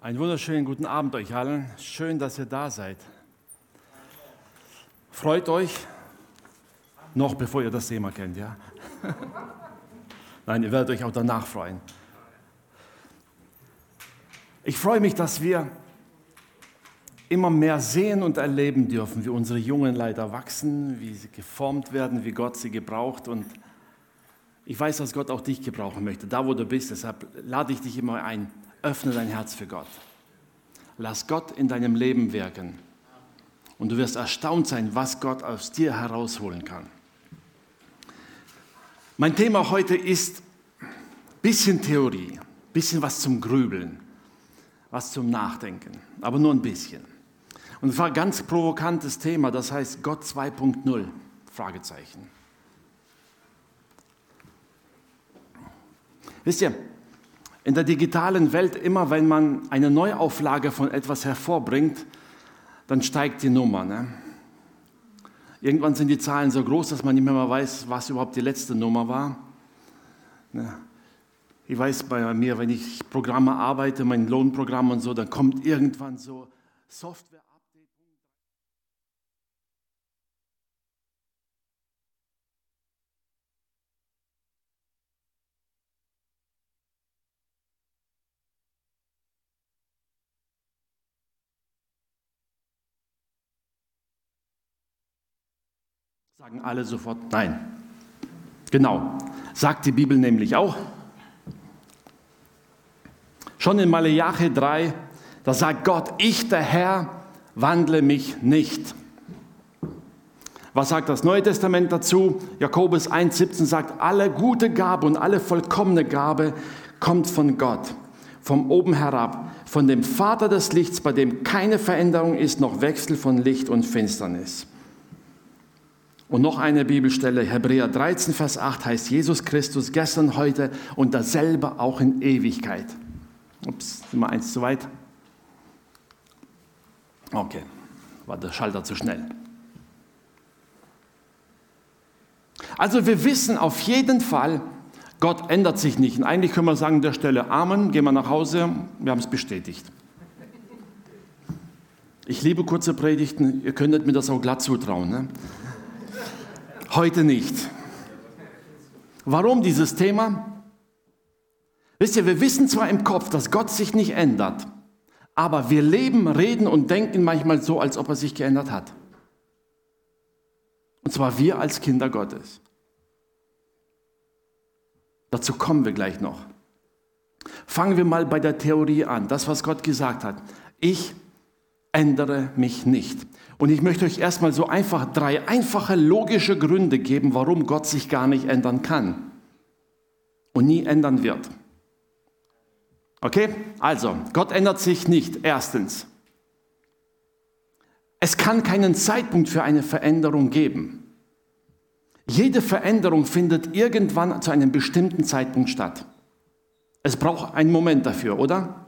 Einen wunderschönen guten Abend euch allen. Schön, dass ihr da seid. Freut euch, noch bevor ihr das Thema kennt, ja? Nein, ihr werdet euch auch danach freuen. Ich freue mich, dass wir immer mehr sehen und erleben dürfen, wie unsere jungen Leiter wachsen, wie sie geformt werden, wie Gott sie gebraucht. Und ich weiß, dass Gott auch dich gebrauchen möchte, da wo du bist. Deshalb lade ich dich immer ein, öffne dein Herz für Gott. Lass Gott in deinem Leben wirken. Und du wirst erstaunt sein, was Gott aus dir herausholen kann. Mein Thema heute ist bisschen Theorie, bisschen was zum Grübeln, was zum Nachdenken, aber nur ein bisschen. Und es war ein ganz provokantes Thema, das heißt Gott 2.0, Fragezeichen. Wisst ihr, in der digitalen Welt, immer wenn man eine Neuauflage von etwas hervorbringt, dann steigt die Nummer. Ne? Irgendwann sind die Zahlen so groß, dass man nicht mehr weiß, was überhaupt die letzte Nummer war. Ne? Ich weiß bei mir, wenn ich Programme arbeite, mein Lohnprogramm und so, dann kommt irgendwann so Software. Sagen alle sofort nein. Genau, sagt die Bibel nämlich auch. Schon in Malachi 3, da sagt Gott, ich der Herr wandle mich nicht. Was sagt das Neue Testament dazu? Jakobus 1,17 sagt, alle gute Gabe und alle vollkommene Gabe kommt von Gott, vom oben herab, von dem Vater des Lichts, bei dem keine Veränderung ist, noch Wechsel von Licht und Finsternis. Und noch eine Bibelstelle, Hebräer 13, Vers 8 heißt Jesus Christus gestern, heute und dasselbe auch in Ewigkeit. Ups, wir eins zu weit? Okay, war der Schalter zu schnell. Also wir wissen auf jeden Fall, Gott ändert sich nicht. Und eigentlich können wir sagen an der Stelle Amen, gehen wir nach Hause, wir haben es bestätigt. Ich liebe kurze Predigten, ihr könntet mir das auch glatt zutrauen. Ne? Heute nicht. Warum dieses Thema? Wisst ihr, wir wissen zwar im Kopf, dass Gott sich nicht ändert, aber wir leben, reden und denken manchmal so, als ob er sich geändert hat. Und zwar wir als Kinder Gottes. Dazu kommen wir gleich noch. Fangen wir mal bei der Theorie an, das, was Gott gesagt hat. Ich ändere mich nicht. Und ich möchte euch erstmal so einfach drei einfache logische Gründe geben, warum Gott sich gar nicht ändern kann und nie ändern wird. Okay? Also, Gott ändert sich nicht. Erstens, es kann keinen Zeitpunkt für eine Veränderung geben. Jede Veränderung findet irgendwann zu einem bestimmten Zeitpunkt statt. Es braucht einen Moment dafür, oder?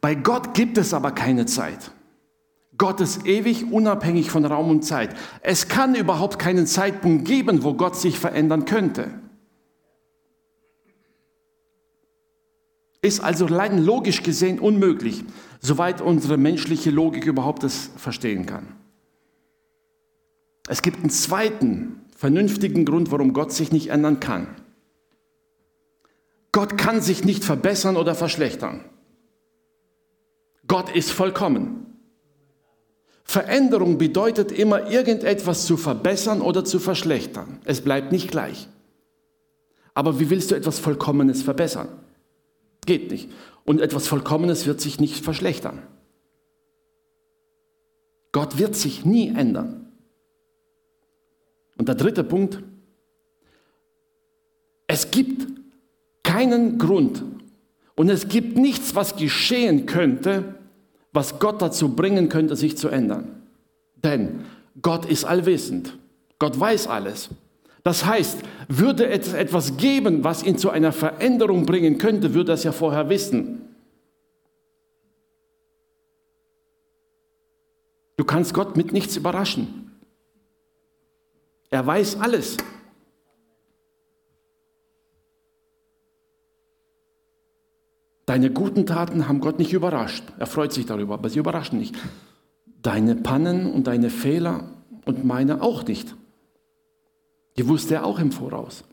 Bei Gott gibt es aber keine Zeit. Gott ist ewig unabhängig von Raum und Zeit. Es kann überhaupt keinen Zeitpunkt geben, wo Gott sich verändern könnte. Ist also rein logisch gesehen unmöglich, soweit unsere menschliche Logik überhaupt das verstehen kann. Es gibt einen zweiten vernünftigen Grund, warum Gott sich nicht ändern kann. Gott kann sich nicht verbessern oder verschlechtern. Gott ist vollkommen. Veränderung bedeutet immer, irgendetwas zu verbessern oder zu verschlechtern. Es bleibt nicht gleich. Aber wie willst du etwas Vollkommenes verbessern? Geht nicht. Und etwas Vollkommenes wird sich nicht verschlechtern. Gott wird sich nie ändern. Und der dritte Punkt, es gibt keinen Grund und es gibt nichts, was geschehen könnte, was Gott dazu bringen könnte, sich zu ändern. Denn Gott ist allwissend. Gott weiß alles. Das heißt, würde es etwas geben, was ihn zu einer Veränderung bringen könnte, würde er es ja vorher wissen. Du kannst Gott mit nichts überraschen. Er weiß alles. Deine guten Taten haben Gott nicht überrascht. Er freut sich darüber, aber sie überraschen nicht. Deine Pannen und deine Fehler und meine auch nicht. Die wusste er auch im Voraus.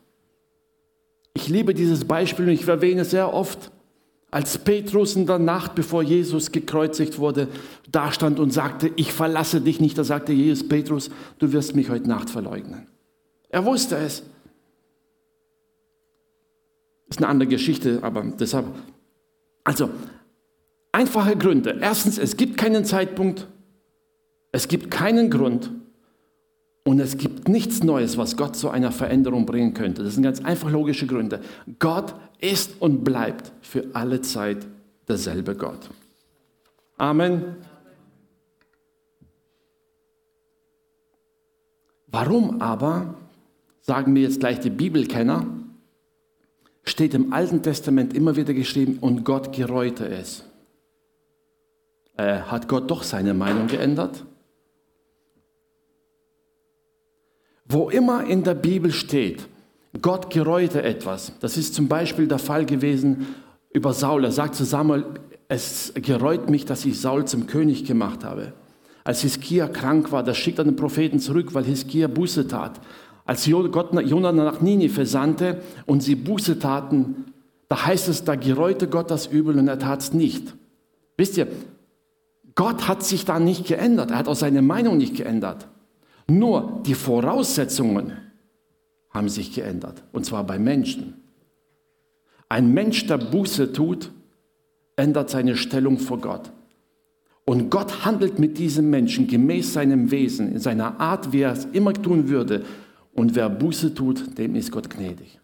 Ich liebe dieses Beispiel und ich erwähne es sehr oft. Als Petrus in der Nacht, bevor Jesus gekreuzigt wurde, dastand und sagte, ich verlasse dich nicht, da sagte Jesus, Petrus, du wirst mich heute Nacht verleugnen. Er wusste es. Das ist eine andere Geschichte, aber deshalb. Also, einfache Gründe. Erstens, es gibt keinen Zeitpunkt, es gibt keinen Grund und es gibt nichts Neues, was Gott zu einer Veränderung bringen könnte. Das sind ganz einfach logische Gründe. Gott ist und bleibt für alle Zeit derselbe Gott. Amen. Warum aber, sagen mir jetzt gleich die Bibelkenner, steht im Alten Testament immer wieder geschrieben, und Gott gereute es. Äh, hat Gott doch seine Meinung geändert? Wo immer in der Bibel steht, Gott gereute etwas, das ist zum Beispiel der Fall gewesen über Saul. Er sagt zu Samuel, es gereut mich, dass ich Saul zum König gemacht habe. Als Hiskia krank war, da schickt er den Propheten zurück, weil Hiskia Buße tat. Als Gott Jonathan nach Ninive sandte und sie Buße taten, da heißt es, da gereute Gott das Übel und er tat es nicht. Wisst ihr, Gott hat sich da nicht geändert, er hat auch seine Meinung nicht geändert. Nur die Voraussetzungen haben sich geändert, und zwar bei Menschen. Ein Mensch, der Buße tut, ändert seine Stellung vor Gott. Und Gott handelt mit diesem Menschen gemäß seinem Wesen, in seiner Art, wie er es immer tun würde. Und wer Buße tut, dem ist Gott gnädig.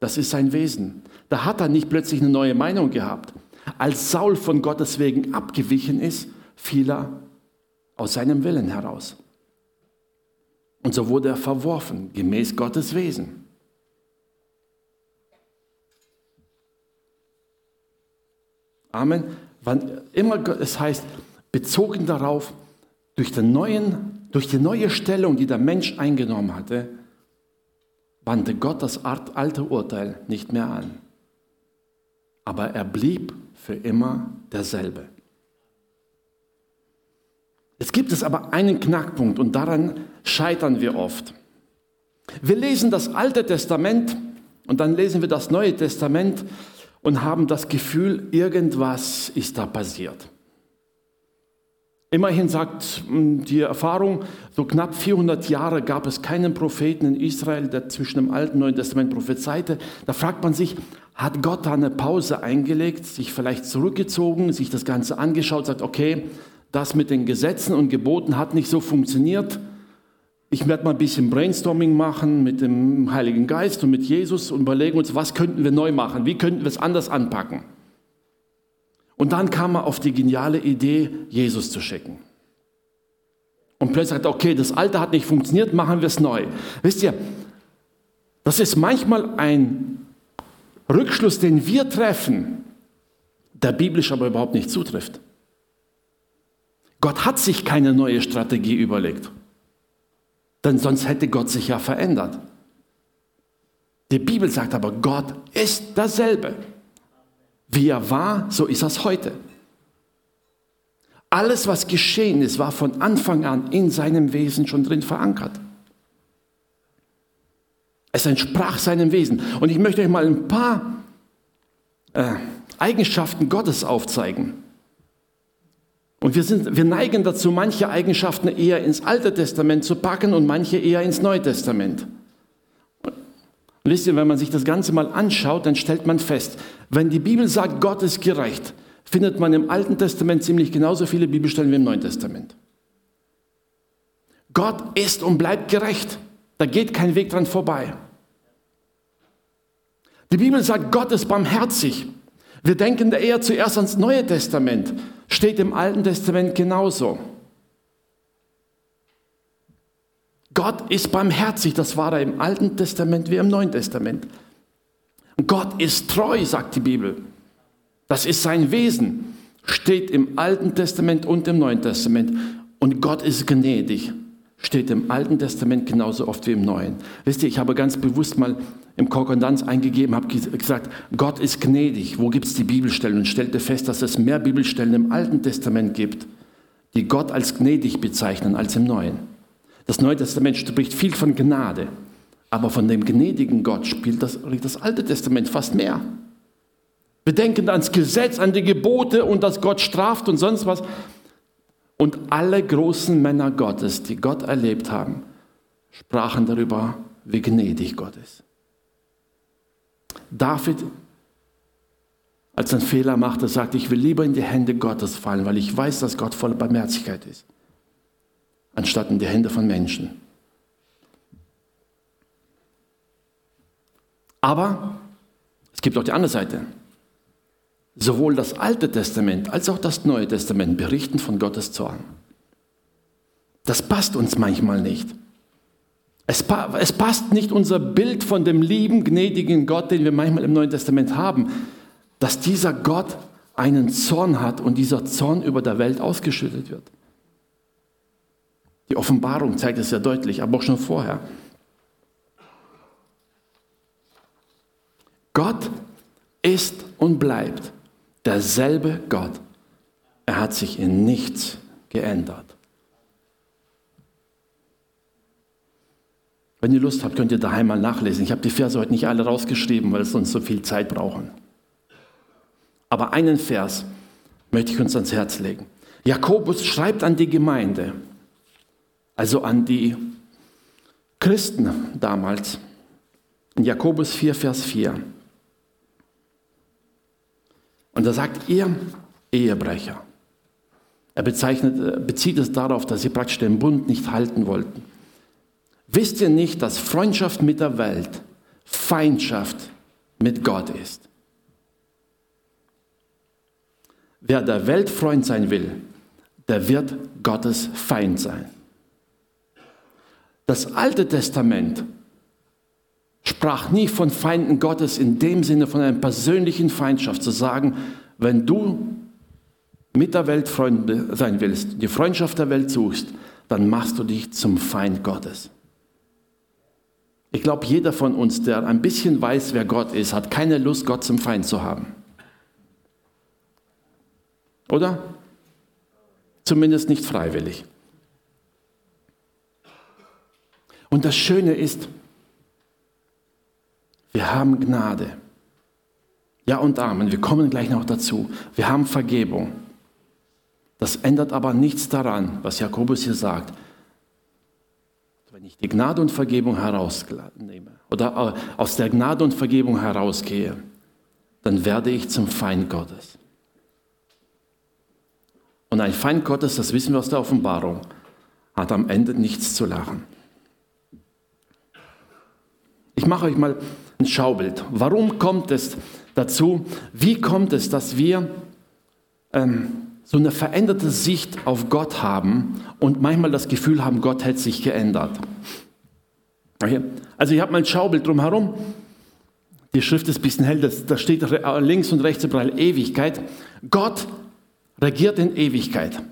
Das ist sein Wesen. Da hat er nicht plötzlich eine neue Meinung gehabt. Als Saul von Gottes wegen abgewichen ist, fiel er aus seinem Willen heraus. Und so wurde er verworfen, gemäß Gottes Wesen. Amen. Wann immer es heißt, bezogen darauf, durch, den neuen, durch die neue Stellung, die der Mensch eingenommen hatte, wandte Gott das alte Urteil nicht mehr an. Aber er blieb für immer derselbe. Jetzt gibt es aber einen Knackpunkt und daran scheitern wir oft. Wir lesen das Alte Testament und dann lesen wir das Neue Testament und haben das Gefühl, irgendwas ist da passiert. Immerhin sagt hm, die Erfahrung, so knapp 400 Jahre gab es keinen Propheten in Israel, der zwischen dem Alten und Neuen Testament prophezeite. Da fragt man sich, hat Gott da eine Pause eingelegt, sich vielleicht zurückgezogen, sich das Ganze angeschaut, sagt, okay, das mit den Gesetzen und Geboten hat nicht so funktioniert. Ich werde mal ein bisschen Brainstorming machen mit dem Heiligen Geist und mit Jesus und überlegen uns, was könnten wir neu machen, wie könnten wir es anders anpacken. Und dann kam er auf die geniale Idee, Jesus zu schicken. Und plötzlich sagt okay, das Alte hat nicht funktioniert, machen wir es neu. Wisst ihr, das ist manchmal ein Rückschluss, den wir treffen, der biblisch aber überhaupt nicht zutrifft. Gott hat sich keine neue Strategie überlegt. Denn sonst hätte Gott sich ja verändert. Die Bibel sagt aber, Gott ist dasselbe. Wie er war, so ist er heute. Alles, was geschehen ist, war von Anfang an in seinem Wesen schon drin verankert. Es entsprach seinem Wesen. Und ich möchte euch mal ein paar äh, Eigenschaften Gottes aufzeigen. Und wir, sind, wir neigen dazu, manche Eigenschaften eher ins Alte Testament zu packen und manche eher ins Neue Testament. Wisst ihr, wenn man sich das Ganze mal anschaut, dann stellt man fest, wenn die Bibel sagt, Gott ist gerecht, findet man im Alten Testament ziemlich genauso viele Bibelstellen wie im Neuen Testament. Gott ist und bleibt gerecht. Da geht kein Weg dran vorbei. Die Bibel sagt, Gott ist barmherzig. Wir denken eher zuerst ans Neue Testament. Steht im Alten Testament genauso. Gott ist barmherzig, das war er im Alten Testament wie im Neuen Testament. Gott ist treu, sagt die Bibel. Das ist sein Wesen. Steht im Alten Testament und im Neuen Testament. Und Gott ist gnädig. Steht im Alten Testament genauso oft wie im Neuen. Wisst ihr, ich habe ganz bewusst mal im Konkordanz eingegeben, habe gesagt, Gott ist gnädig. Wo gibt es die Bibelstellen? Und stellte fest, dass es mehr Bibelstellen im Alten Testament gibt, die Gott als gnädig bezeichnen als im Neuen. Das Neue Testament spricht viel von Gnade, aber von dem gnädigen Gott spielt das, das Alte Testament fast mehr. Wir denken ans Gesetz, an die Gebote und dass Gott straft und sonst was. Und alle großen Männer Gottes, die Gott erlebt haben, sprachen darüber, wie gnädig Gott ist. David, als er einen Fehler machte, sagte, ich will lieber in die Hände Gottes fallen, weil ich weiß, dass Gott voller Barmherzigkeit ist, anstatt in die Hände von Menschen. Aber es gibt auch die andere Seite. Sowohl das Alte Testament als auch das Neue Testament berichten von Gottes Zorn. Das passt uns manchmal nicht. Es, es, passt nicht unser Bild von dem lieben, gnädigen Gott, den wir manchmal im Neuen Testament haben, dass dieser Gott einen Zorn hat und dieser Zorn über der Welt ausgeschüttet wird. Die Offenbarung zeigt es ja deutlich, aber auch schon vorher. Gott ist und bleibt derselbe Gott. Er hat sich in nichts geändert. Wenn ihr Lust habt, könnt ihr daheim mal nachlesen. Ich habe die Verse heute nicht alle rausgeschrieben, weil es sonst so viel Zeit brauchen. Aber einen Vers möchte ich uns ans Herz legen. Jakobus schreibt an die Gemeinde, also an die Christen damals, in Jakobus 4, Vers 4. Und da sagt ihr Ehebrecher. Er bezeichnet, äh, bezieht es darauf, dass sie praktisch den Bund nicht halten wollten. Wisst ihr nicht, dass Freundschaft mit der Welt Feindschaft mit Gott ist? Wer der Welt Freund sein will, der wird Gottes Feind sein. Das Alte Testament sprach nie von Feinden Gottes in dem Sinne von einer persönlichen Feindschaft, zu sagen, wenn du mit der Welt Freund sein willst, die Freundschaft der Welt suchst, dann machst du dich zum Feind Gottes. Ich glaube, jeder von uns, der ein bisschen weiß, wer Gott ist, hat keine Lust, Gott zum Feind zu haben. Oder? Zumindest nicht freiwillig. Und das Schöne ist, wir haben Gnade. Ja und Amen. Wir kommen gleich noch dazu. Wir haben Vergebung. Das ändert aber nichts daran, was Jakobus hier sagt. Wenn ich die Gnade und Vergebung herausnehme oder äh, aus der Gnade und Vergebung herausgehe, dann werde ich zum Feind Gottes. Und ein Feind Gottes, das wissen wir aus der Offenbarung, hat am Ende nichts zu lachen. Ich mache euch mal ein Schaubild. Warum kommt es dazu? Wie kommt es, dass wir ähm, so eine veränderte Sicht auf Gott haben und manchmal das Gefühl haben, Gott hätte sich geändert? Okay. Also ich habe mal ein Schaubild drumherum. Die Schrift ist ein bisschen hell, da steht links und rechts überall Ewigkeit. Gott regiert in Ewigkeit.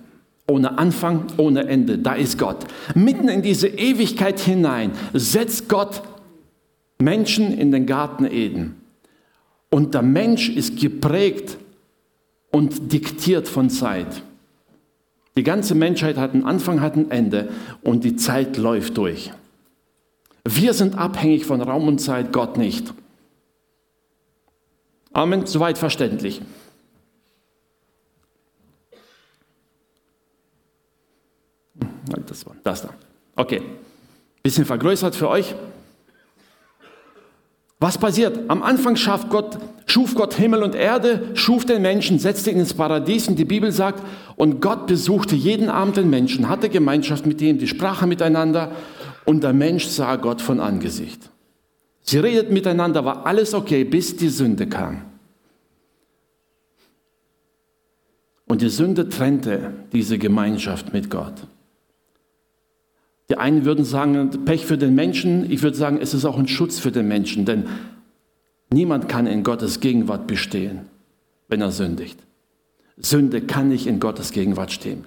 Ohne Anfang, ohne Ende. Da ist Gott. Mitten in diese Ewigkeit hinein setzt Gott Menschen in den Garten Eden. Und der Mensch ist geprägt und diktiert von Zeit. Die ganze Menschheit hat einen Anfang, hat ein Ende und die Zeit läuft durch. Wir sind abhängig von Raum und Zeit, Gott nicht. Amen, soweit verständlich. Das war das da. Okay. Bisschen vergrößert für euch. Was passiert? Am Anfang Gott, schuf Gott Himmel und Erde, schuf den Menschen, setzte ihn ins Paradies und die Bibel sagt, und Gott besuchte jeden Abend den Menschen, hatte Gemeinschaft mit ihm, die sprachen miteinander und der Mensch sah Gott von Angesicht. Sie redeten miteinander, war alles okay, bis die Sünde kam. Und die Sünde trennte diese Gemeinschaft mit Gott. Die einen würden sagen, Pech für den Menschen. Ich würde sagen, es ist auch ein Schutz für den Menschen, denn niemand kann in Gottes Gegenwart bestehen, wenn er sündigt. Sünde kann nicht in Gottes Gegenwart stehen.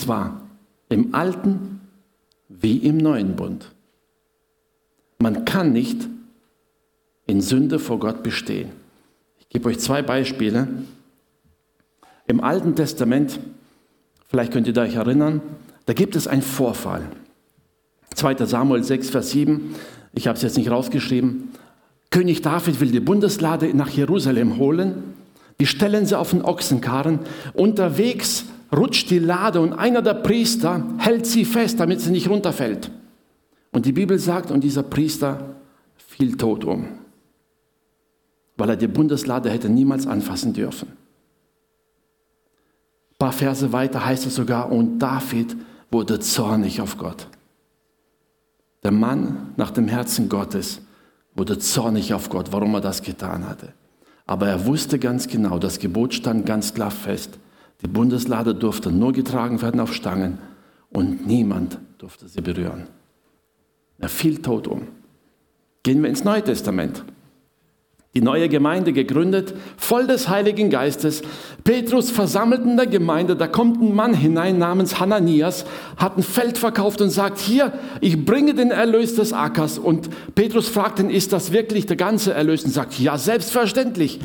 zwar im alten wie im neuen Bund. Man kann nicht in Sünde vor Gott bestehen. Ich gebe euch zwei Beispiele. Im Alten Testament, vielleicht könnt ihr euch erinnern, da gibt es einen Vorfall. 2. Samuel 6, Vers 7, ich habe es jetzt nicht rausgeschrieben. König David will die Bundeslade nach Jerusalem holen. Die stellen sie auf den Ochsenkarren. Unterwegs rutscht die Lade und einer der Priester hält sie fest, damit sie nicht runterfällt. Und die Bibel sagt, und dieser Priester fiel tot um, weil er die Bundeslade hätte niemals anfassen dürfen. Ein paar Verse weiter heißt es sogar, und David wurde zornig auf Gott. Der Mann nach dem Herzen Gottes wurde zornig auf Gott, warum er das getan hatte. Aber er wusste ganz genau, das Gebot stand ganz klar fest. Die Bundeslade durfte nur getragen werden auf Stangen und niemand durfte sie berühren. Er fiel tot um. Gehen wir ins Neue Testament die neue Gemeinde gegründet, voll des Heiligen Geistes. Petrus versammelt in der Gemeinde, da kommt ein Mann hinein namens Hananias, hat ein Feld verkauft und sagt, hier, ich bringe den Erlös des Ackers. Und Petrus fragt ihn, ist das wirklich der ganze Erlös? Und sagt, ja, selbstverständlich.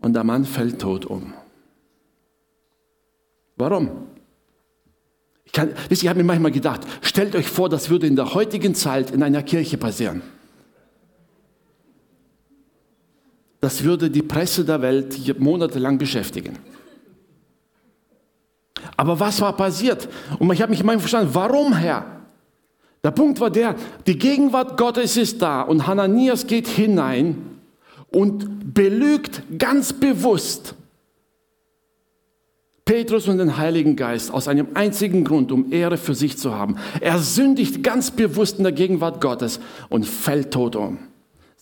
Und der Mann fällt tot um. Warum? Ich, kann, ich habe mir manchmal gedacht, stellt euch vor, das würde in der heutigen Zeit in einer Kirche passieren. Das würde die Presse der Welt monatelang beschäftigen. Aber was war passiert? Und ich habe mich immer verstanden, warum Herr? Der Punkt war der, die Gegenwart Gottes ist da und Hananias geht hinein und belügt ganz bewusst Petrus und den Heiligen Geist aus einem einzigen Grund, um Ehre für sich zu haben. Er sündigt ganz bewusst in der Gegenwart Gottes und fällt tot um.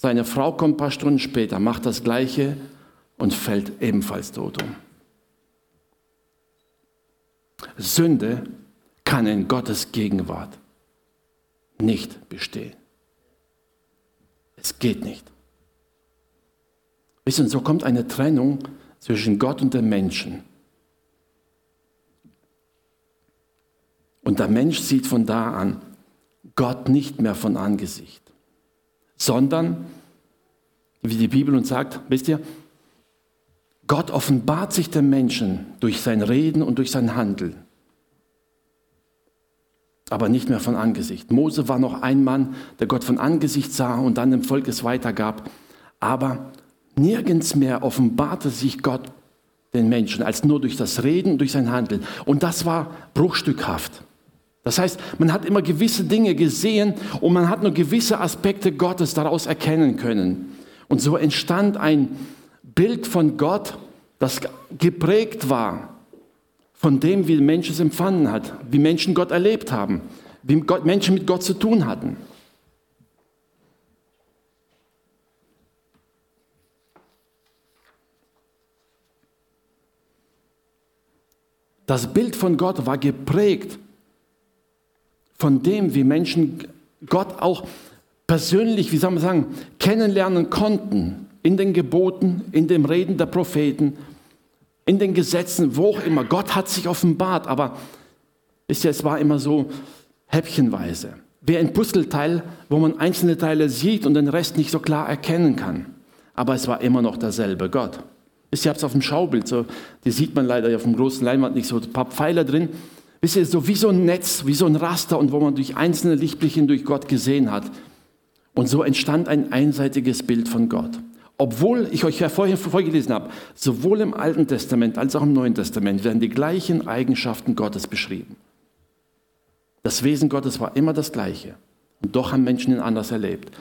Seine Frau kommt ein paar Stunden später, macht das Gleiche und fällt ebenfalls tot um. Sünde kann in Gottes Gegenwart nicht bestehen. Es geht nicht. Wissen, so kommt eine Trennung zwischen Gott und dem Menschen. Und der Mensch sieht von da an Gott nicht mehr von Angesicht sondern, wie die Bibel uns sagt, wisst ihr, Gott offenbart sich dem Menschen durch sein Reden und durch sein Handeln, aber nicht mehr von Angesicht. Mose war noch ein Mann, der Gott von Angesicht sah und dann dem Volk es weitergab, aber nirgends mehr offenbarte sich Gott den Menschen als nur durch das Reden und durch sein Handeln. Und das war bruchstückhaft. Das heißt, man hat immer gewisse Dinge gesehen und man hat nur gewisse Aspekte Gottes daraus erkennen können. Und so entstand ein Bild von Gott, das geprägt war von dem, wie Menschen es empfangen hat, wie Menschen Gott erlebt haben, wie Gott, Menschen mit Gott zu tun hatten. Das Bild von Gott war geprägt von dem, wie Menschen Gott auch persönlich, wie soll man sagen, kennenlernen konnten. In den Geboten, in dem Reden der Propheten, in den Gesetzen, wo auch immer. Gott hat sich offenbart, aber es war immer so häppchenweise. Wie ein Puzzleteil, wo man einzelne Teile sieht und den Rest nicht so klar erkennen kann. Aber es war immer noch derselbe Gott. Ist ja auf dem Schaubild, so, die sieht man leider auf dem großen Leinwand nicht so, ein paar Pfeiler drin. Wisst ihr, so wie so ein Netz, wie so ein Raster und wo man durch einzelne Lichtblicken durch Gott gesehen hat. Und so entstand ein einseitiges Bild von Gott. Obwohl ich euch ja vorher vorgelesen habe, sowohl im Alten Testament als auch im Neuen Testament werden die gleichen Eigenschaften Gottes beschrieben. Das Wesen Gottes war immer das gleiche. Und doch haben Menschen ihn anders erlebt.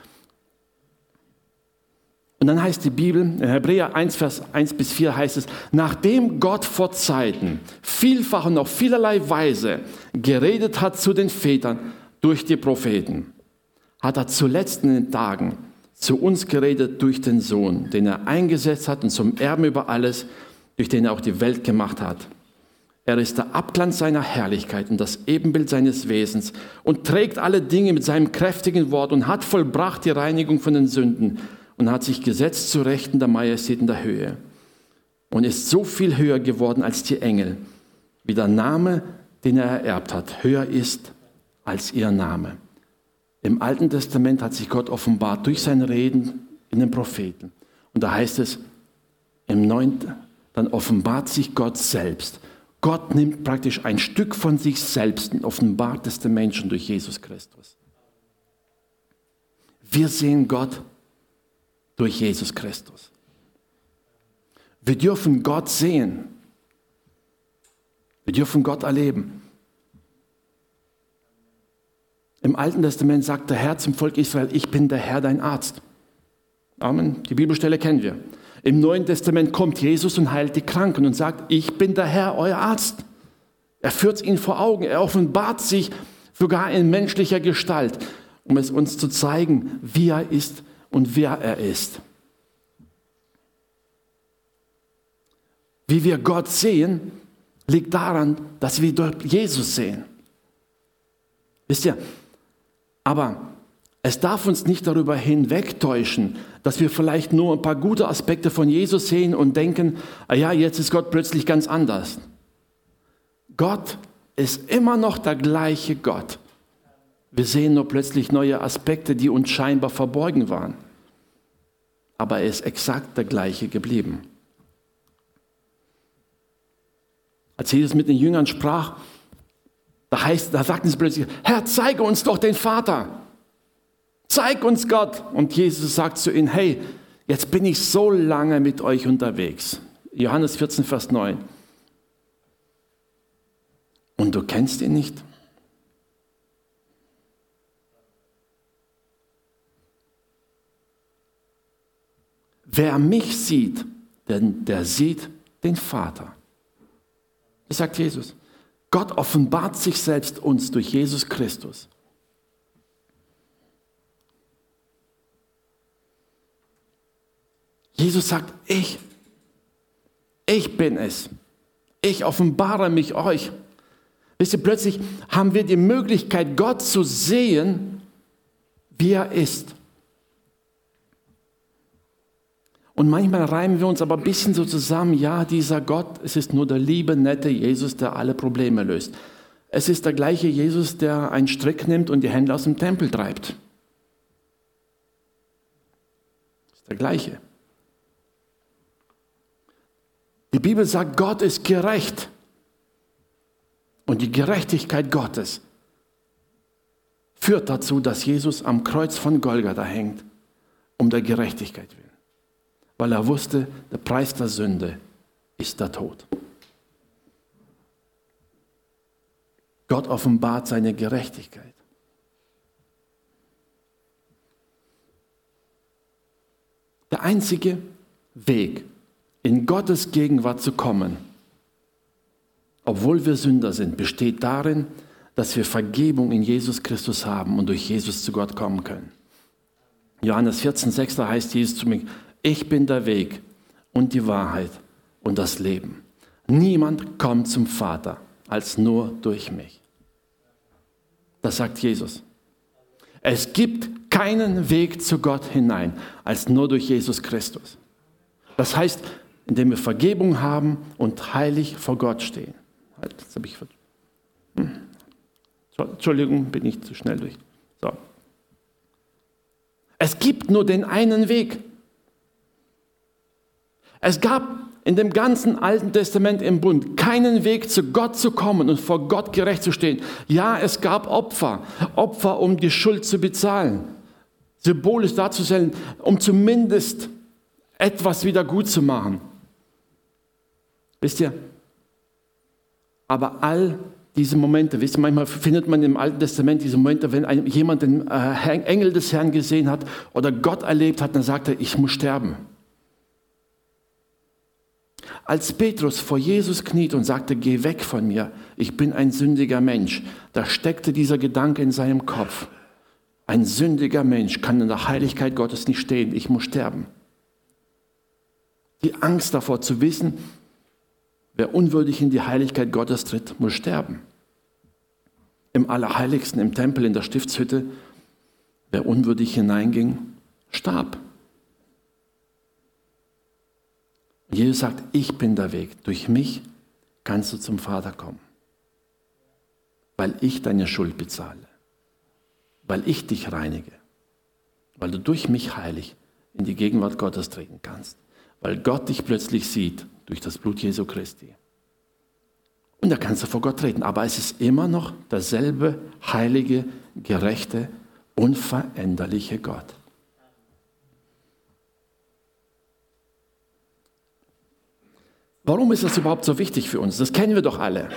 Und dann heißt die Bibel, in Hebräer 1, Vers 1 bis 4 heißt es, nachdem Gott vor Zeiten vielfach und auf vielerlei Weise geredet hat zu den Vätern durch die Propheten, hat er zuletzt in den Tagen zu uns geredet durch den Sohn, den er eingesetzt hat und zum Erben über alles, durch den er auch die Welt gemacht hat. Er ist der Abglanz seiner Herrlichkeit und das Ebenbild seines Wesens und trägt alle Dinge mit seinem kräftigen Wort und hat vollbracht die Reinigung von den Sünden und hat sich gesetzt zu Rechten der Majestät in der Höhe und ist so viel höher geworden als die Engel wie der Name, den er ererbt hat, höher ist als ihr Name. Im Alten Testament hat sich Gott offenbart durch sein Reden in den Propheten. Und da heißt es, im Neuen, dann offenbart sich Gott selbst. Gott nimmt praktisch ein Stück von sich selbst und offenbart es den Menschen durch Jesus Christus. Wir sehen Gott durch Jesus Christus. Wir dürfen Gott sehen. Wir dürfen Gott erleben. Im Alten Testament sagt der Herr zum Volk Israel, ich bin der Herr, dein Arzt. Amen. Die Bibelstelle kennen wir. Im Neuen Testament kommt Jesus und heilt die Kranken und sagt, ich bin der Herr, euer Arzt. Er führt ihnen vor Augen. Er offenbart sich sogar in menschlicher Gestalt, um es uns zu zeigen, wie er ist und wer er ist. Wie wir Gott sehen, liegt daran, dass wir dort Jesus sehen. Wisst ihr, aber es darf uns nicht darüber hinwegtäuschen, dass wir vielleicht nur ein paar gute Aspekte von Jesus sehen und denken, ah ja, jetzt ist Gott plötzlich ganz anders. Gott ist immer noch der gleiche Gott. Wir sehen nur plötzlich neue Aspekte, die uns scheinbar verborgen waren. Aber er ist exakt der gleiche geblieben. Als Jesus mit den Jüngern sprach, da, heißt, da sagten sie plötzlich, Herr, zeige uns doch den Vater. Zeig uns Gott. Und Jesus sagt zu ihnen, hey, jetzt bin ich so lange mit euch unterwegs. Johannes 14, Vers 9. Und du kennst ihn nicht? Wer mich sieht, denn der sieht den Vater. Das sagt Jesus. Gott offenbart sich selbst uns durch Jesus Christus. Jesus sagt, ich, ich bin es. Ich offenbare mich euch. Wisst ihr, plötzlich haben wir die Möglichkeit, Gott zu sehen, wie er ist. Und manchmal reimen wir uns aber ein bisschen so zusammen, ja, dieser Gott, es ist nur der liebe, nette Jesus, der alle Probleme löst. Es ist der gleiche Jesus, der einen Strick nimmt und die Hände aus dem Tempel treibt. Es ist der gleiche. Die Bibel sagt, Gott ist gerecht. Und die Gerechtigkeit Gottes führt dazu, dass Jesus am Kreuz von Golgatha hängt, um der Gerechtigkeit willen weil er wusste, der Preis der Sünde ist der Tod. Gott offenbart seine Gerechtigkeit. Der einzige Weg, in Gottes Gegenwart zu kommen, obwohl wir Sünder sind, besteht darin, dass wir Vergebung in Jesus Christus haben und durch Jesus zu Gott kommen können. Johannes 14, 6, da heißt Jesus zu mir, ich bin der Weg und die Wahrheit und das Leben. Niemand kommt zum Vater als nur durch mich. Das sagt Jesus. Es gibt keinen Weg zu Gott hinein als nur durch Jesus Christus. Das heißt, indem wir Vergebung haben und heilig vor Gott stehen. Hm. Entschuldigung, bin ich zu schnell durch. So. Es gibt nur den einen Weg. Es gab in dem ganzen Alten Testament im Bund keinen Weg zu Gott zu kommen und vor Gott gerecht zu stehen. Ja, es gab Opfer, Opfer, um die Schuld zu bezahlen, symbolisch darzustellen, um zumindest etwas wieder gut zu machen. Wisst ihr? Aber all diese Momente, wisst ihr, manchmal findet man im Alten Testament diese Momente, wenn jemand den äh, Engel des Herrn gesehen hat oder Gott erlebt hat, dann sagt er, ich muss sterben. Als Petrus vor Jesus kniet und sagte, geh weg von mir, ich bin ein sündiger Mensch, da steckte dieser Gedanke in seinem Kopf. Ein sündiger Mensch kann in der Heiligkeit Gottes nicht stehen, ich muss sterben. Die Angst davor zu wissen, wer unwürdig in die Heiligkeit Gottes tritt, muss sterben. Im Allerheiligsten, im Tempel, in der Stiftshütte, wer unwürdig hineinging, starb. Jesus sagt, ich bin der Weg. Durch mich kannst du zum Vater kommen, weil ich deine Schuld bezahle, weil ich dich reinige, weil du durch mich heilig in die Gegenwart Gottes treten kannst, weil Gott dich plötzlich sieht durch das Blut Jesu Christi. Und da kannst du vor Gott treten, aber es ist immer noch derselbe heilige, gerechte, unveränderliche Gott. Warum ist das überhaupt so wichtig für uns? Das kennen wir doch alle.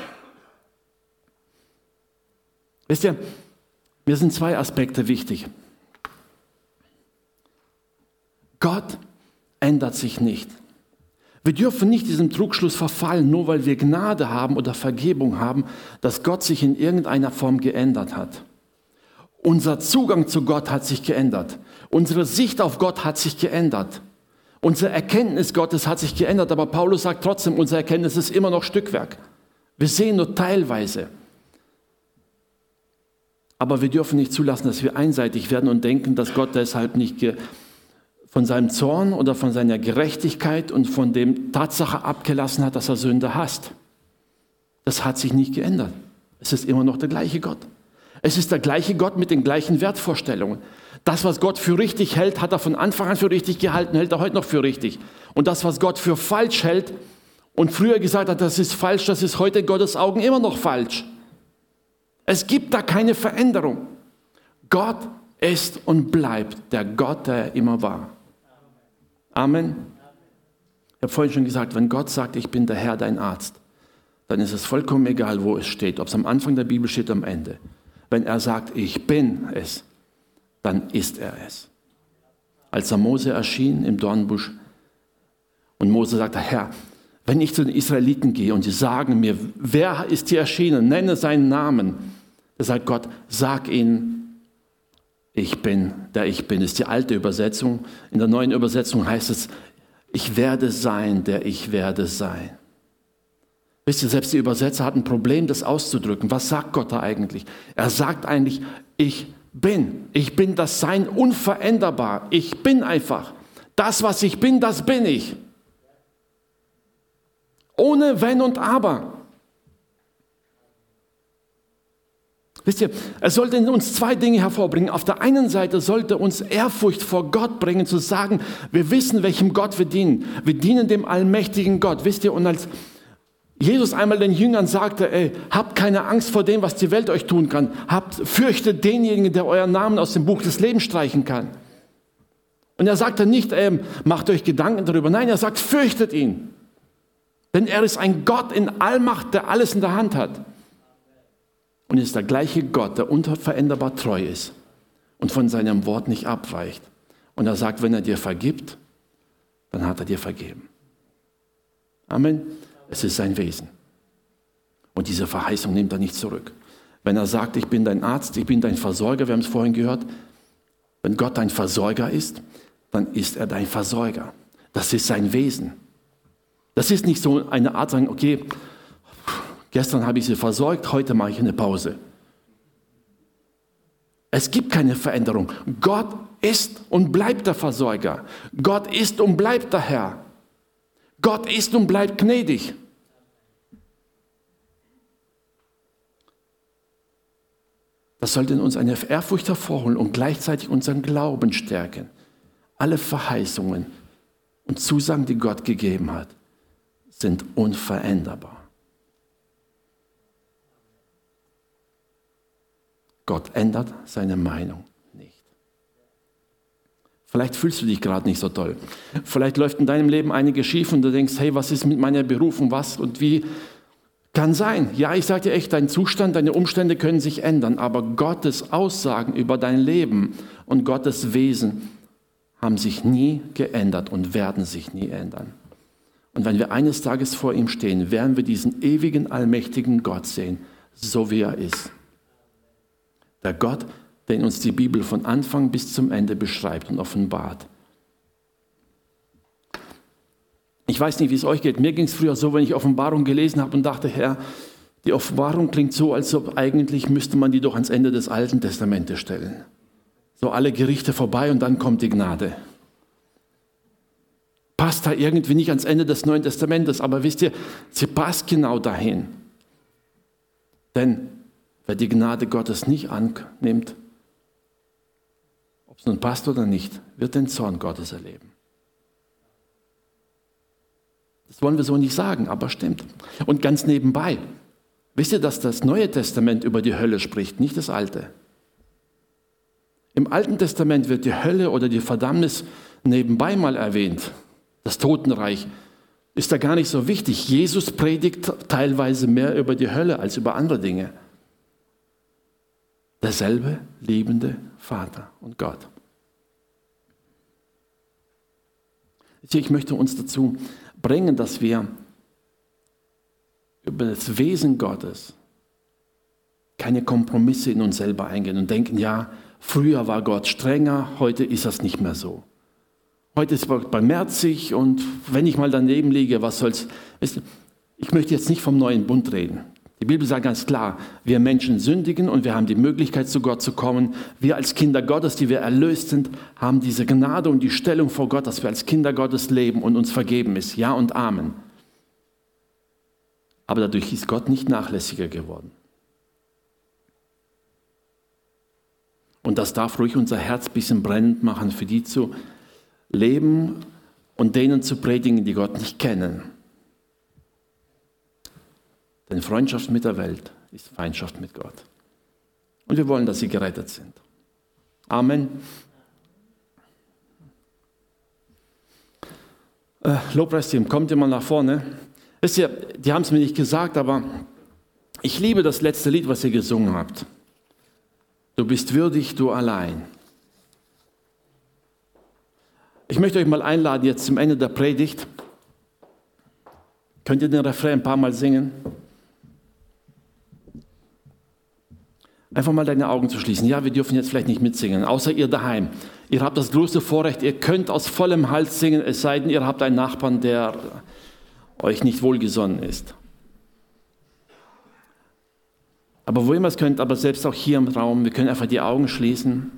Wisst ihr, mir sind zwei Aspekte wichtig. Gott ändert sich nicht. Wir dürfen nicht diesem Trugschluss verfallen, nur weil wir Gnade haben oder Vergebung haben, dass Gott sich in irgendeiner Form geändert hat. Unser Zugang zu Gott hat sich geändert. Unsere Sicht auf Gott hat sich geändert. Unsere Erkenntnis Gottes hat sich geändert, aber Paulus sagt trotzdem, unsere Erkenntnis ist immer noch Stückwerk. Wir sehen nur teilweise. Aber wir dürfen nicht zulassen, dass wir einseitig werden und denken, dass Gott deshalb nicht von seinem Zorn oder von seiner Gerechtigkeit und von dem Tatsache abgelassen hat, dass er Sünde hasst. Das hat sich nicht geändert. Es ist immer noch der gleiche Gott. Es ist der gleiche Gott mit den gleichen Wertvorstellungen. Das, was Gott für richtig hält, hat er von Anfang an für richtig gehalten, hält er heute noch für richtig. Und das, was Gott für falsch hält und früher gesagt hat, das ist falsch, das ist heute in Gottes Augen immer noch falsch. Es gibt da keine Veränderung. Gott ist und bleibt der Gott, der er immer war. Amen. Ich habe vorhin schon gesagt, wenn Gott sagt, ich bin der Herr, dein Arzt, dann ist es vollkommen egal, wo es steht, ob es am Anfang der Bibel steht, oder am Ende. Wenn er sagt, ich bin es, dann ist er es. Als er Mose erschien im Dornbusch und Mose sagte, Herr, wenn ich zu den Israeliten gehe und sie sagen mir, wer ist hier erschienen, nenne seinen Namen, da sagt Gott, sag ihnen, ich bin, der ich bin, ist die alte Übersetzung. In der neuen Übersetzung heißt es, ich werde sein, der ich werde sein. Wisst ihr, selbst die Übersetzer hatten ein Problem, das auszudrücken. Was sagt Gott da eigentlich? Er sagt eigentlich, ich bin. Ich bin das Sein unveränderbar. Ich bin einfach. Das, was ich bin, das bin ich. Ohne Wenn und Aber. Wisst ihr, es sollte in uns zwei Dinge hervorbringen. Auf der einen Seite sollte uns Ehrfurcht vor Gott bringen, zu sagen, wir wissen, welchem Gott wir dienen. Wir dienen dem allmächtigen Gott. Wisst ihr, und als Jesus einmal den Jüngern sagte, ey, habt keine Angst vor dem, was die Welt euch tun kann. Habt, fürchtet denjenigen, der euren Namen aus dem Buch des Lebens streichen kann. Und er sagte nicht, ey, macht euch Gedanken darüber. Nein, er sagt, fürchtet ihn. Denn er ist ein Gott in Allmacht, der alles in der Hand hat. Und ist der gleiche Gott, der unveränderbar treu ist und von seinem Wort nicht abweicht. Und er sagt, wenn er dir vergibt, dann hat er dir vergeben. Amen. Es ist sein Wesen. Und diese Verheißung nimmt er nicht zurück. Wenn er sagt, ich bin dein Arzt, ich bin dein Versorger, wir haben es vorhin gehört, wenn Gott dein Versorger ist, dann ist er dein Versorger. Das ist sein Wesen. Das ist nicht so eine Art sagen, okay, gestern habe ich sie versorgt, heute mache ich eine Pause. Es gibt keine Veränderung. Gott ist und bleibt der Versorger. Gott ist und bleibt der Herr. Gott ist und bleibt gnädig. Das sollte in uns eine Ehrfurcht hervorholen und gleichzeitig unseren Glauben stärken. Alle Verheißungen und Zusagen, die Gott gegeben hat, sind unveränderbar. Gott ändert seine Meinung. Vielleicht fühlst du dich gerade nicht so toll. Vielleicht läuft in deinem Leben einiges schief und du denkst, hey, was ist mit meiner Berufung, was und wie? Kann sein. Ja, ich sage dir echt, dein Zustand, deine Umstände können sich ändern, aber Gottes Aussagen über dein Leben und Gottes Wesen haben sich nie geändert und werden sich nie ändern. Und wenn wir eines Tages vor ihm stehen, werden wir diesen ewigen, allmächtigen Gott sehen, so wie er ist. Der Gott, den uns die Bibel von Anfang bis zum Ende beschreibt und offenbart. Ich weiß nicht, wie es euch geht. Mir ging es früher so, wenn ich Offenbarung gelesen habe und dachte, Herr, die Offenbarung klingt so, als ob eigentlich müsste man die doch ans Ende des Alten Testamentes stellen. So alle Gerichte vorbei und dann kommt die Gnade. Passt da irgendwie nicht ans Ende des Neuen Testamentes, aber wisst ihr, sie passt genau dahin. Denn wer die Gnade Gottes nicht annimmt, ob es nun passt oder nicht, wird den Zorn Gottes erleben. Das wollen wir so nicht sagen, aber stimmt. Und ganz nebenbei, wisst ihr, dass das Neue Testament über die Hölle spricht, nicht das Alte? Im Alten Testament wird die Hölle oder die Verdammnis nebenbei mal erwähnt. Das Totenreich ist da gar nicht so wichtig. Jesus predigt teilweise mehr über die Hölle als über andere Dinge. Derselbe liebende Vater und Gott. Ich möchte uns dazu bringen, dass wir über das Wesen Gottes keine Kompromisse in uns selber eingehen und denken, ja, früher war Gott strenger, heute ist das nicht mehr so. Heute ist Gott barmherzig und wenn ich mal daneben liege, was soll's. Ich möchte jetzt nicht vom neuen Bund reden. Die Bibel sagt ganz klar, wir Menschen sündigen und wir haben die Möglichkeit, zu Gott zu kommen. Wir als Kinder Gottes, die wir erlöst sind, haben diese Gnade und die Stellung vor Gott, dass wir als Kinder Gottes leben und uns vergeben ist. Ja und Amen. Aber dadurch ist Gott nicht nachlässiger geworden. Und das darf ruhig unser Herz ein bisschen brennend machen, für die zu leben und denen zu predigen, die Gott nicht kennen. Denn Freundschaft mit der Welt ist Feindschaft mit Gott. Und wir wollen, dass sie gerettet sind. Amen. Äh, Lobpreisteam, kommt ihr mal nach vorne. Wisst ihr, die haben es mir nicht gesagt, aber ich liebe das letzte Lied, was ihr gesungen habt. Du bist würdig, du allein. Ich möchte euch mal einladen, jetzt zum Ende der Predigt. Könnt ihr den Refrain ein paar Mal singen? Einfach mal deine Augen zu schließen. Ja, wir dürfen jetzt vielleicht nicht mitsingen, außer ihr daheim. Ihr habt das große Vorrecht, ihr könnt aus vollem Hals singen, es sei denn, ihr habt einen Nachbarn, der euch nicht wohlgesonnen ist. Aber wo immer es könnt, aber selbst auch hier im Raum, wir können einfach die Augen schließen.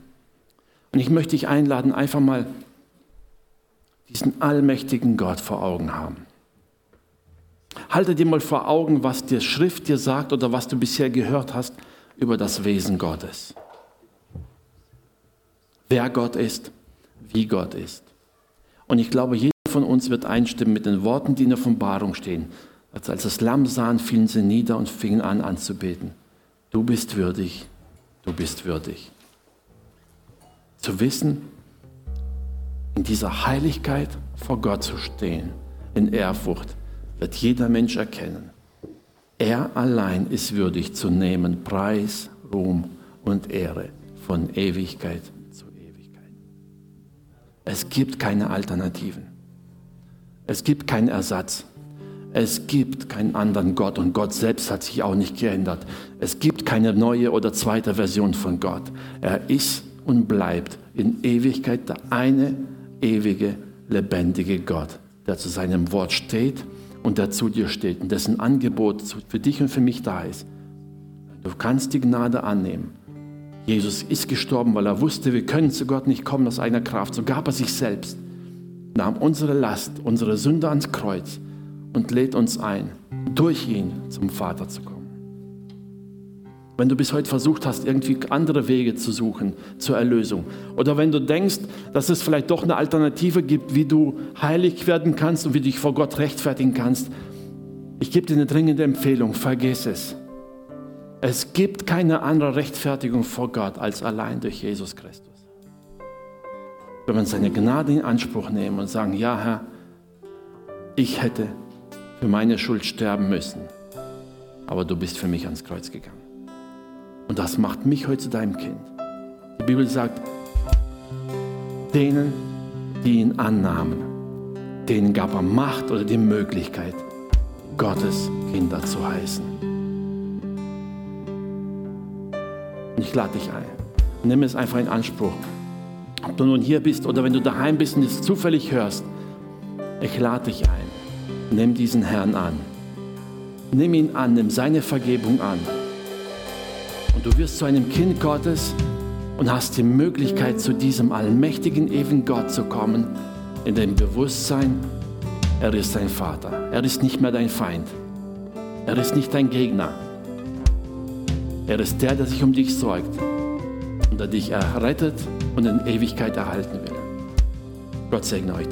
Und ich möchte dich einladen, einfach mal diesen allmächtigen Gott vor Augen haben. Halte dir mal vor Augen, was die Schrift dir sagt oder was du bisher gehört hast über das Wesen Gottes. Wer Gott ist, wie Gott ist. Und ich glaube, jeder von uns wird einstimmen mit den Worten, die in der Offenbarung stehen. Als, als das Lamm sahen, fielen sie nieder und fingen an anzubeten. Du bist würdig, du bist würdig. Zu wissen, in dieser Heiligkeit vor Gott zu stehen, in Ehrfurcht, wird jeder Mensch erkennen. Er allein ist würdig zu nehmen Preis, Ruhm und Ehre von Ewigkeit zu Ewigkeit. Es gibt keine Alternativen. Es gibt keinen Ersatz. Es gibt keinen anderen Gott und Gott selbst hat sich auch nicht geändert. Es gibt keine neue oder zweite Version von Gott. Er ist und bleibt in Ewigkeit der eine ewige, lebendige Gott, der zu seinem Wort steht und der zu dir steht und dessen Angebot für dich und für mich da ist. Du kannst die Gnade annehmen. Jesus ist gestorben, weil er wusste, wir können zu Gott nicht kommen aus eigener Kraft. So gab er sich selbst, nahm unsere Last, unsere Sünde ans Kreuz und lädt uns ein, durch ihn zum Vater zu kommen. Wenn du bis heute versucht hast, irgendwie andere Wege zu suchen zur Erlösung. Oder wenn du denkst, dass es vielleicht doch eine Alternative gibt, wie du heilig werden kannst und wie du dich vor Gott rechtfertigen kannst. Ich gebe dir eine dringende Empfehlung, vergiss es. Es gibt keine andere Rechtfertigung vor Gott als allein durch Jesus Christus. Wenn wir seine Gnade in Anspruch nehmen und sagen, ja Herr, ich hätte für meine Schuld sterben müssen, aber du bist für mich ans Kreuz gegangen. Und das macht mich heute zu deinem Kind. Die Bibel sagt, denen, die ihn annahmen, denen gab er Macht oder die Möglichkeit, Gottes Kinder zu heißen. Und ich lade dich ein. Nimm es einfach in Anspruch. Ob du nun hier bist oder wenn du daheim bist und es zufällig hörst, ich lade dich ein. Nimm diesen Herrn an. Nimm ihn an, nimm seine Vergebung an. Und du wirst zu einem Kind Gottes und hast die Möglichkeit, zu diesem allmächtigen, ewigen Gott zu kommen, in dem Bewusstsein, er ist dein Vater. Er ist nicht mehr dein Feind. Er ist nicht dein Gegner. Er ist der, der sich um dich sorgt und der dich errettet und in Ewigkeit erhalten will. Gott segne euch.